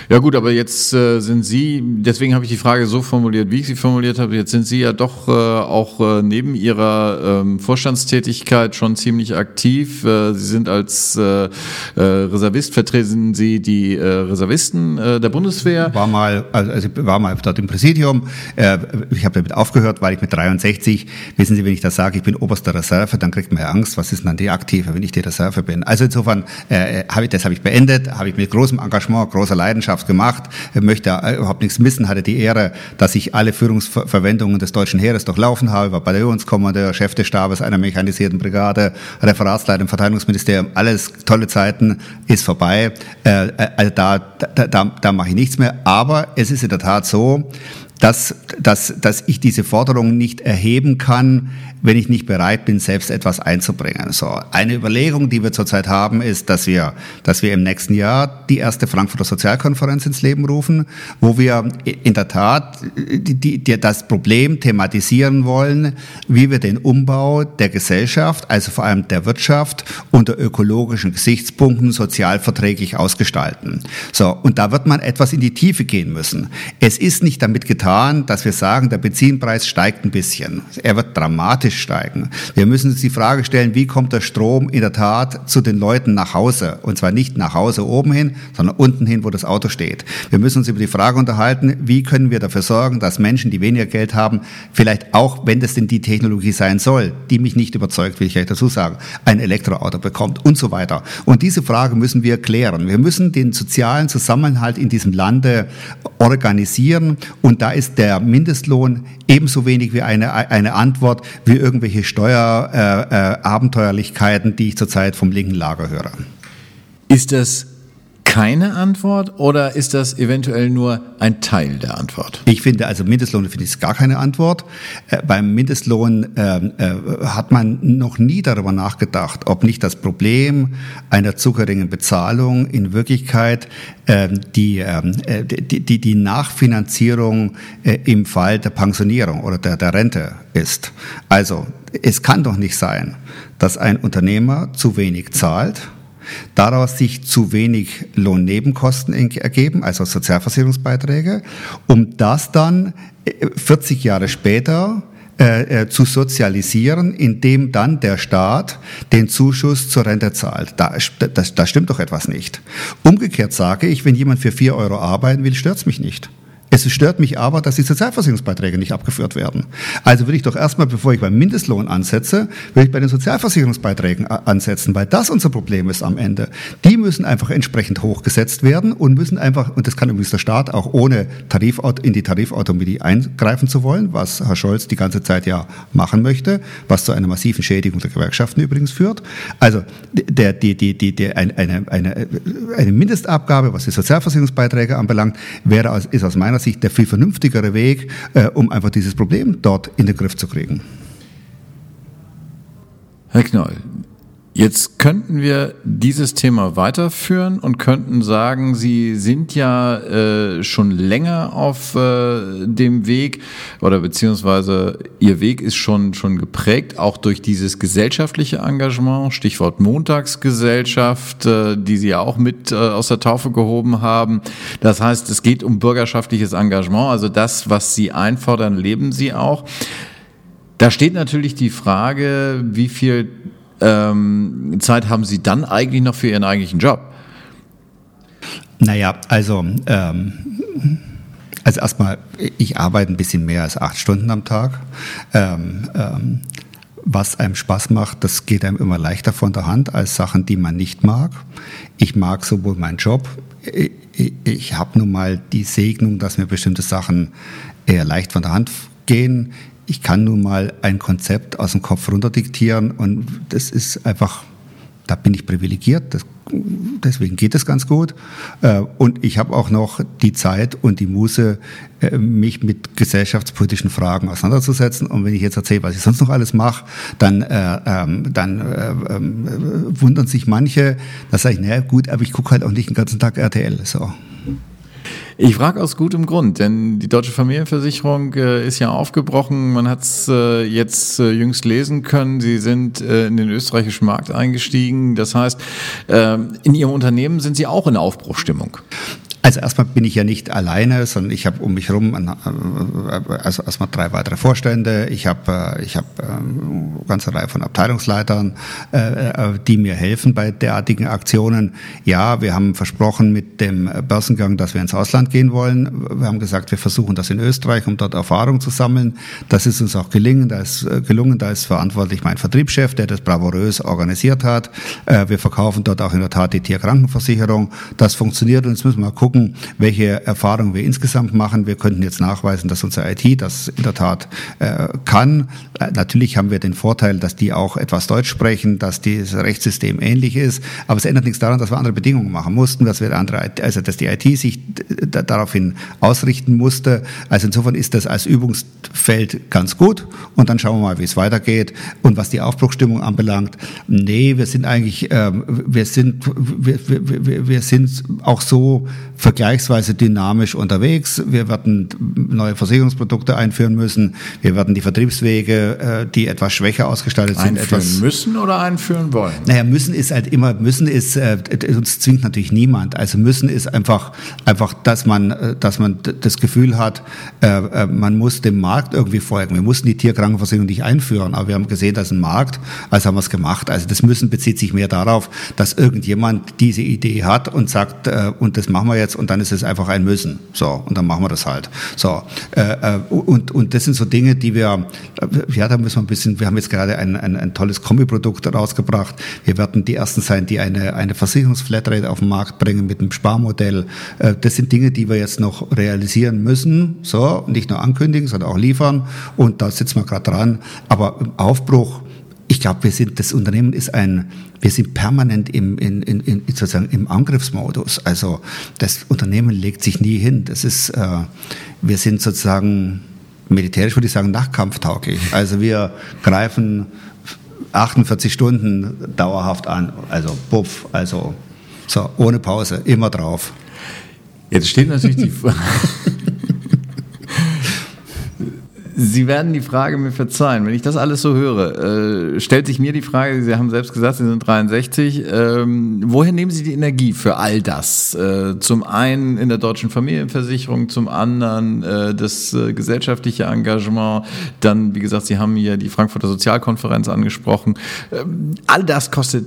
Ja gut, aber jetzt äh, sind Sie, deswegen habe ich die Frage so formuliert, wie ich sie formuliert habe, jetzt sind Sie ja doch äh, auch äh, neben Ihrer ähm, Vorstandstätigkeit schon ziemlich aktiv. Äh, Sie sind als äh, äh, Reservist, vertreten Sie die äh, Reservisten äh, der Bundeswehr. War mal, also ich war mal dort im Präsidium. Äh, ich habe damit aufgehört, weil ich mit 63, wissen Sie, wenn ich das sage, ich bin oberster Reserve, dann kriegt man ja Angst, was ist denn die Aktive, wenn ich die Reserve bin. Also insofern äh, habe ich das habe ich beendet, habe ich mit großem Engagement, großer Leidenschaft gemacht, möchte überhaupt nichts missen, hatte die Ehre, dass ich alle Führungsverwendungen des deutschen Heeres durchlaufen habe, war Bataillonskommandeur, Chef des Stabes einer mechanisierten Brigade, Referatsleiter im Verteidigungsministerium, alles tolle Zeiten, ist vorbei. Äh, äh, da, da, da, da mache ich nichts mehr. Aber es ist in der Tat so, dass, dass, dass ich diese Forderung nicht erheben kann, wenn ich nicht bereit bin, selbst etwas einzubringen. So, eine Überlegung, die wir zurzeit haben, ist, dass wir, dass wir im nächsten Jahr die erste Frankfurter Sozialkonferenz ins Leben rufen, wo wir in der Tat die, die, die, das Problem thematisieren wollen, wie wir den Umbau der Gesellschaft, also vor allem der Wirtschaft unter ökologischen Gesichtspunkten sozialverträglich ausgestalten. So, und da wird man etwas in die Tiefe gehen müssen. Es ist nicht damit getan, dass wir sagen, der Benzinpreis steigt ein bisschen. Er wird dramatisch steigen. Wir müssen uns die Frage stellen, wie kommt der Strom in der Tat zu den Leuten nach Hause? Und zwar nicht nach Hause oben hin, sondern unten hin, wo das Auto steht. Wir müssen uns über die Frage unterhalten, wie können wir dafür sorgen, dass Menschen, die weniger Geld haben, vielleicht auch, wenn das denn die Technologie sein soll, die mich nicht überzeugt, will ich gleich dazu sagen, ein Elektroauto bekommt und so weiter. Und diese Frage müssen wir klären. Wir müssen den sozialen Zusammenhalt in diesem Lande organisieren und da ist der Mindestlohn ebenso wenig wie eine, eine Antwort wie irgendwelche Steuerabenteuerlichkeiten, äh, äh, die ich zurzeit vom linken Lager höre. Ist das keine Antwort oder ist das eventuell nur ein Teil der Antwort? Ich finde, also Mindestlohn finde ich gar keine Antwort. Äh, beim Mindestlohn ähm, äh, hat man noch nie darüber nachgedacht, ob nicht das Problem einer zu geringen Bezahlung in Wirklichkeit ähm, die, ähm, äh, die, die, die Nachfinanzierung äh, im Fall der Pensionierung oder der, der Rente ist. Also es kann doch nicht sein, dass ein Unternehmer zu wenig zahlt daraus sich zu wenig Lohnnebenkosten ergeben, also Sozialversicherungsbeiträge, um das dann 40 äh, Jahre später äh, äh, zu sozialisieren, indem dann der Staat den Zuschuss zur Rente zahlt. Da, das, das stimmt doch etwas nicht. Umgekehrt sage ich, wenn jemand für vier Euro arbeiten will, stört's mich nicht. Es stört mich aber, dass die Sozialversicherungsbeiträge nicht abgeführt werden. Also will ich doch erstmal, bevor ich beim Mindestlohn ansetze, will ich bei den Sozialversicherungsbeiträgen ansetzen, weil das unser Problem ist am Ende. Die müssen einfach entsprechend hochgesetzt werden und müssen einfach, und das kann übrigens der Staat auch ohne Tarif, in die Tarifautonomie eingreifen zu wollen, was Herr Scholz die ganze Zeit ja machen möchte, was zu einer massiven Schädigung der Gewerkschaften übrigens führt. Also der, die, die, die, die, eine, eine, eine Mindestabgabe, was die Sozialversicherungsbeiträge anbelangt, wäre, ist aus meiner Sicht Sicht der viel vernünftigere Weg, äh, um einfach dieses Problem dort in den Griff zu kriegen. Herr Knoll, Jetzt könnten wir dieses Thema weiterführen und könnten sagen, Sie sind ja äh, schon länger auf äh, dem Weg oder beziehungsweise Ihr Weg ist schon, schon geprägt, auch durch dieses gesellschaftliche Engagement, Stichwort Montagsgesellschaft, äh, die Sie ja auch mit äh, aus der Taufe gehoben haben. Das heißt, es geht um bürgerschaftliches Engagement, also das, was Sie einfordern, leben Sie auch. Da steht natürlich die Frage, wie viel ähm, Zeit haben Sie dann eigentlich noch für Ihren eigentlichen Job? Naja, also, ähm, also erstmal, ich arbeite ein bisschen mehr als acht Stunden am Tag. Ähm, ähm, was einem Spaß macht, das geht einem immer leichter von der Hand als Sachen, die man nicht mag. Ich mag sowohl meinen Job, ich, ich habe nun mal die Segnung, dass mir bestimmte Sachen eher leicht von der Hand gehen ich kann nun mal ein Konzept aus dem Kopf runter diktieren und das ist einfach, da bin ich privilegiert, das, deswegen geht es ganz gut. Äh, und ich habe auch noch die Zeit und die Muße, äh, mich mit gesellschaftspolitischen Fragen auseinanderzusetzen. Und wenn ich jetzt erzähle, was ich sonst noch alles mache, dann, äh, ähm, dann äh, äh, wundern sich manche, da sage ich, naja gut, aber ich gucke halt auch nicht den ganzen Tag RTL. So. Ich frage aus gutem Grund, denn die deutsche Familienversicherung äh, ist ja aufgebrochen. Man hat es äh, jetzt äh, jüngst lesen können. Sie sind äh, in den österreichischen Markt eingestiegen. Das heißt, ähm, in Ihrem Unternehmen sind Sie auch in Aufbruchstimmung. Also erstmal bin ich ja nicht alleine, sondern ich habe um mich herum äh, also erstmal drei weitere Vorstände. Ich habe äh, ich habe eine ähm, ganze Reihe von Abteilungsleitern, äh, die mir helfen bei derartigen Aktionen. Ja, wir haben versprochen mit dem Börsengang, dass wir ins Ausland gehen wollen. Wir haben gesagt, wir versuchen das in Österreich, um dort Erfahrung zu sammeln. Das ist uns auch gelingen. Da ist gelungen. Da ist verantwortlich mein Vertriebschef, der das bravourös organisiert hat. Wir verkaufen dort auch in der Tat die Tierkrankenversicherung. Das funktioniert und jetzt müssen wir mal gucken gucken, welche Erfahrungen wir insgesamt machen. Wir könnten jetzt nachweisen, dass unser IT das in der Tat äh, kann. Äh, natürlich haben wir den Vorteil, dass die auch etwas Deutsch sprechen, dass dieses Rechtssystem ähnlich ist. Aber es ändert nichts daran, dass wir andere Bedingungen machen mussten, dass wir andere, also dass die IT sich daraufhin ausrichten musste. Also insofern ist das als Übungsfeld ganz gut. Und dann schauen wir mal, wie es weitergeht. Und was die Aufbruchstimmung anbelangt, nee, wir sind eigentlich, äh, wir sind, wir, wir, wir sind auch so vergleichsweise dynamisch unterwegs. Wir werden neue Versicherungsprodukte einführen müssen. Wir werden die Vertriebswege, äh, die etwas schwächer ausgestaltet einführen sind, einführen müssen oder einführen wollen. Naja, müssen ist halt immer müssen ist äh, uns zwingt natürlich niemand. Also müssen ist einfach einfach, dass man äh, dass man das Gefühl hat, man muss dem Markt irgendwie folgen. Wir mussten die Tierkrankenversicherung nicht einführen, aber wir haben gesehen, dass ein Markt, also haben wir es gemacht. Also das müssen bezieht sich mehr darauf, dass irgendjemand diese Idee hat und sagt und das machen wir jetzt jetzt und dann ist es einfach ein Müssen. So, und dann machen wir das halt. So, äh, äh und, und das sind so Dinge, die wir, äh, ja, da müssen wir ein bisschen, wir haben jetzt gerade ein, ein, ein tolles Kombiprodukt rausgebracht. Wir werden die ersten sein, die eine, eine Versicherungsflatrate auf den Markt bringen mit einem Sparmodell. Äh, das sind Dinge, die wir jetzt noch realisieren müssen. So, nicht nur ankündigen, sondern auch liefern. Und da sitzen wir gerade dran. Aber im Aufbruch, ich glaube, wir sind, das Unternehmen ist ein, wir sind permanent im, in, in, in, sozusagen im Angriffsmodus. Also das Unternehmen legt sich nie hin. Das ist, äh, wir sind sozusagen, militärisch würde ich sagen, nachkampftauglich. Also wir greifen 48 Stunden dauerhaft an. Also puff, also so, ohne Pause, immer drauf. Jetzt steht natürlich die Frage. Sie werden die Frage mir verzeihen. Wenn ich das alles so höre, äh, stellt sich mir die Frage, Sie haben selbst gesagt, Sie sind 63, ähm, woher nehmen Sie die Energie für all das? Äh, zum einen in der deutschen Familienversicherung, zum anderen äh, das äh, gesellschaftliche Engagement, dann, wie gesagt, Sie haben hier die Frankfurter Sozialkonferenz angesprochen. Ähm, all das kostet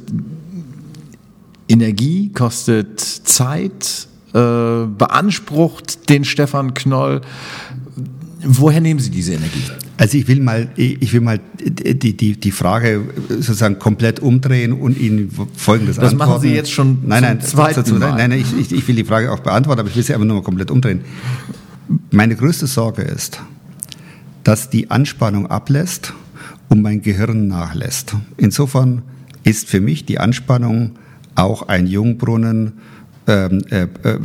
Energie, kostet Zeit, äh, beansprucht den Stefan Knoll. Woher nehmen Sie diese Energie? Also ich will mal, ich will mal die, die, die Frage sozusagen komplett umdrehen und Ihnen Folgendes das antworten. Das machen Sie jetzt schon nein, nein, dazu, Mal. Nein, nein, ich, ich will die Frage auch beantworten, aber ich will sie einfach nur mal komplett umdrehen. Meine größte Sorge ist, dass die Anspannung ablässt und mein Gehirn nachlässt. Insofern ist für mich die Anspannung auch ein Jungbrunnen, ähm, äh, äh,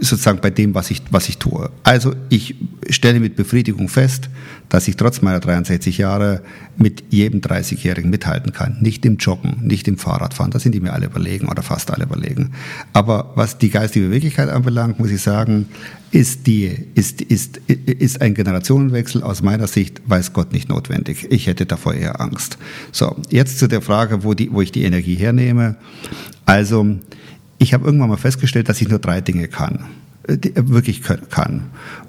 sozusagen bei dem, was ich, was ich tue. Also ich stelle mit Befriedigung fest, dass ich trotz meiner 63 Jahre mit jedem 30-Jährigen mithalten kann. Nicht im Joggen, nicht im Fahrradfahren, da sind die mir alle überlegen oder fast alle überlegen. Aber was die geistige Wirklichkeit anbelangt, muss ich sagen, ist, die, ist, ist, ist ein Generationenwechsel aus meiner Sicht, weiß Gott, nicht notwendig. Ich hätte davor eher Angst. So, jetzt zu der Frage, wo, die, wo ich die Energie hernehme. Also, ich habe irgendwann mal festgestellt, dass ich nur drei Dinge kann, äh, äh, wirklich kann.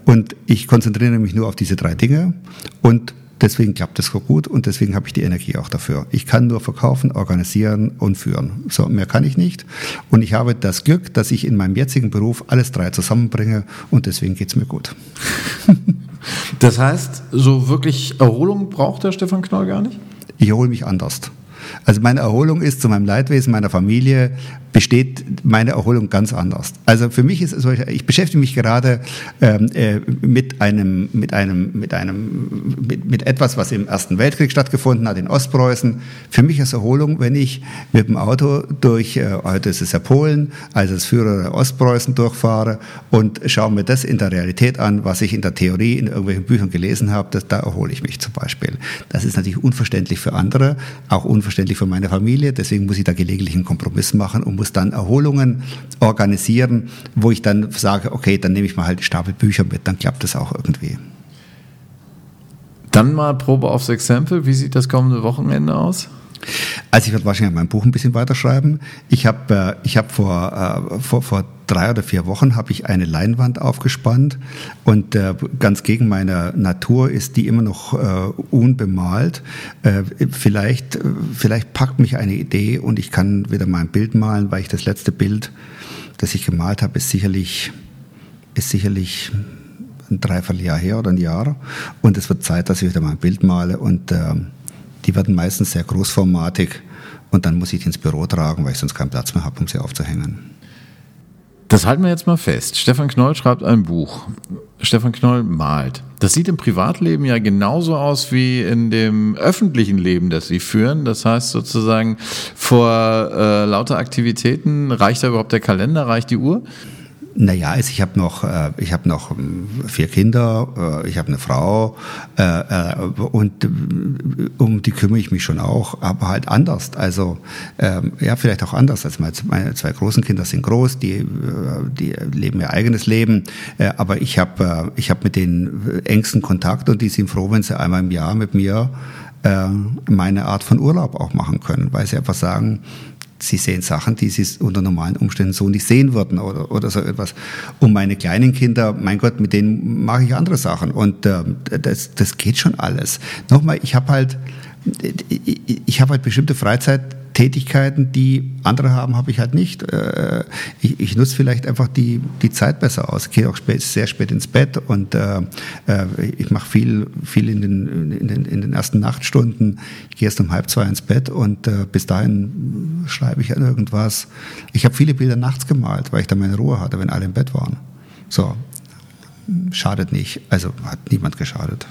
Und ich konzentriere mich nur auf diese drei Dinge und deswegen klappt es so gut und deswegen habe ich die Energie auch dafür. Ich kann nur verkaufen, organisieren und führen. So, mehr kann ich nicht. Und ich habe das Glück, dass ich in meinem jetzigen Beruf alles drei zusammenbringe und deswegen geht es mir gut. Das heißt, so wirklich Erholung braucht der Stefan Knoll gar nicht? Ich erhole mich anders. Also meine Erholung ist zu meinem Leidwesen meiner Familie besteht meine Erholung ganz anders. Also für mich ist es so, ich beschäftige mich gerade ähm, äh, mit einem, mit einem, mit einem, mit, mit etwas, was im Ersten Weltkrieg stattgefunden hat in Ostpreußen. Für mich ist Erholung, wenn ich mit dem Auto durch, äh, heute ist es ja Polen, also das Führer Ostpreußen durchfahre und schaue mir das in der Realität an, was ich in der Theorie in irgendwelchen Büchern gelesen habe, das, da erhole ich mich zum Beispiel. Das ist natürlich unverständlich für andere, auch unverständlich für meine Familie, deswegen muss ich da gelegentlich einen Kompromiss machen, um muss dann Erholungen organisieren, wo ich dann sage, okay, dann nehme ich mal halt Stapel Bücher mit, dann klappt das auch irgendwie. Dann mal Probe aufs Exempel. Wie sieht das kommende Wochenende aus? Also ich werde wahrscheinlich mein Buch ein bisschen weiterschreiben. Ich habe äh, ich hab vor, äh, vor, vor drei oder vier Wochen habe ich eine Leinwand aufgespannt und äh, ganz gegen meine Natur ist die immer noch äh, unbemalt. Äh, vielleicht, äh, vielleicht packt mich eine Idee und ich kann wieder mein Bild malen, weil ich das letzte Bild, das ich gemalt habe, ist sicherlich, ist sicherlich ein Dreivierteljahr her oder ein Jahr. Und es wird Zeit, dass ich wieder mein Bild male und äh, die werden meistens sehr großformatig und dann muss ich die ins Büro tragen, weil ich sonst keinen Platz mehr habe, um sie aufzuhängen. Das halten wir jetzt mal fest. Stefan Knoll schreibt ein Buch. Stefan Knoll malt. Das sieht im Privatleben ja genauso aus wie in dem öffentlichen Leben, das Sie führen. Das heißt sozusagen, vor äh, lauter Aktivitäten reicht da überhaupt der Kalender, reicht die Uhr? Naja, also ich habe noch, äh, ich habe noch ähm, vier Kinder, äh, ich habe eine Frau äh, äh, und äh, um die kümmere ich mich schon auch, aber halt anders. Also ähm, ja, vielleicht auch anders. Also meine zwei großen Kinder sind groß, die, äh, die leben ihr eigenes Leben, äh, aber ich habe, ich habe mit denen engsten Kontakt und die sind froh, wenn sie einmal im Jahr mit mir äh, meine Art von Urlaub auch machen können, weil sie einfach sagen, sie sehen Sachen, die sie unter normalen Umständen so nicht sehen würden oder, oder so etwas. Und meine kleinen Kinder, mein Gott, mit denen mache ich andere Sachen und äh, das, das geht schon alles. Nochmal, ich habe halt, ich habe halt bestimmte Freizeit Tätigkeiten, die andere haben, habe ich halt nicht. Äh, ich, ich nutze vielleicht einfach die, die Zeit besser aus. Ich gehe auch spät, sehr spät ins Bett und äh, äh ich mache viel, viel in den, in, den, in den ersten Nachtstunden. Ich gehe erst um halb zwei ins Bett und äh, bis dahin schreibe ich an irgendwas. Ich habe viele Bilder nachts gemalt, weil ich da meine Ruhe hatte, wenn alle im Bett waren. So, schadet nicht. Also hat niemand geschadet.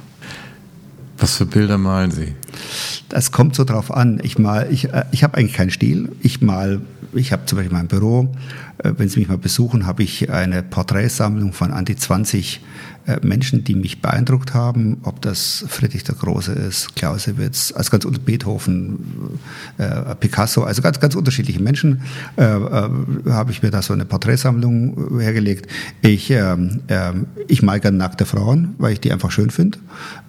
Was für Bilder malen Sie? Das kommt so drauf an. Ich mal, ich, äh, ich habe eigentlich keinen Stil. Ich mal, ich habe zum Beispiel mein Büro. Äh, wenn Sie mich mal besuchen, habe ich eine Porträtsammlung von an die 20 äh, Menschen, die mich beeindruckt haben, ob das Friedrich der Große ist, Clausewitz, also ganz unter Beethoven, äh, Picasso, also ganz, ganz unterschiedliche Menschen, äh, äh, habe ich mir da so eine Porträtsammlung hergelegt. Ich, ähm, äh, ich mal gerne nackte Frauen, weil ich die einfach schön finde.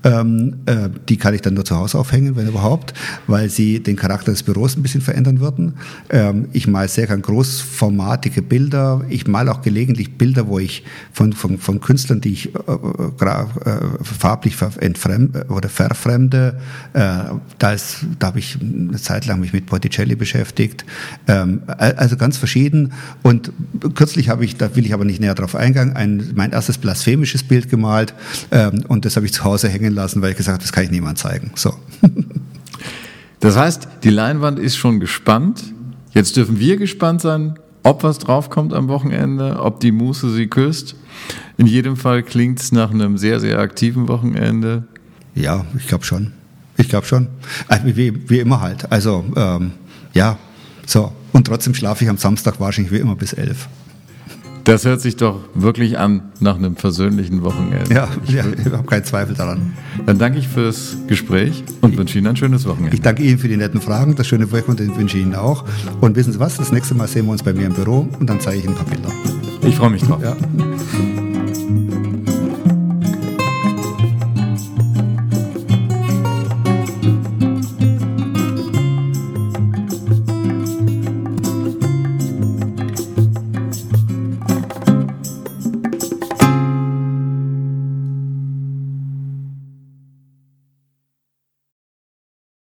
Ähm, äh, die kann ich dann nur zu Hause aufhängen, wenn überhaupt, weil sie den Charakter des Büros ein bisschen verändern würden. Ähm, ich mal sehr gern großformatige Bilder. Ich mal auch gelegentlich Bilder, wo ich von, von, von Künstlern, die ich äh, farblich oder verfremde. Äh, da, ist, da habe ich eine Zeit lang mich mit Botticelli beschäftigt. Ähm, also ganz verschieden. Und kürzlich habe ich, da will ich aber nicht näher drauf eingehen, ein, mein erstes blasphemisches Bild gemalt. Ähm, und das habe ich zu Hause hängen lassen, weil ich gesagt habe, das kann ich niemand zeigen. So. Das heißt, die Leinwand ist schon gespannt. Jetzt dürfen wir gespannt sein, ob was draufkommt am Wochenende, ob die Muße sie küsst. In jedem Fall klingt es nach einem sehr, sehr aktiven Wochenende. Ja, ich glaube schon. Ich glaube schon. Also wie, wie, immer halt. Also, ähm, ja, so. Und trotzdem schlafe ich am Samstag wahrscheinlich wie immer bis elf. Das hört sich doch wirklich an nach einem versöhnlichen Wochenende. Ja, ich, ja, ich habe keinen Zweifel daran. Dann danke ich fürs Gespräch und wünsche Ihnen ein schönes Wochenende. Ich danke Ihnen für die netten Fragen, das schöne Wochenende wünsche ich Ihnen auch. Und wissen Sie was, das nächste Mal sehen wir uns bei mir im Büro und dann zeige ich Ihnen ein paar Bilder. Ich freue mich drauf. Ja.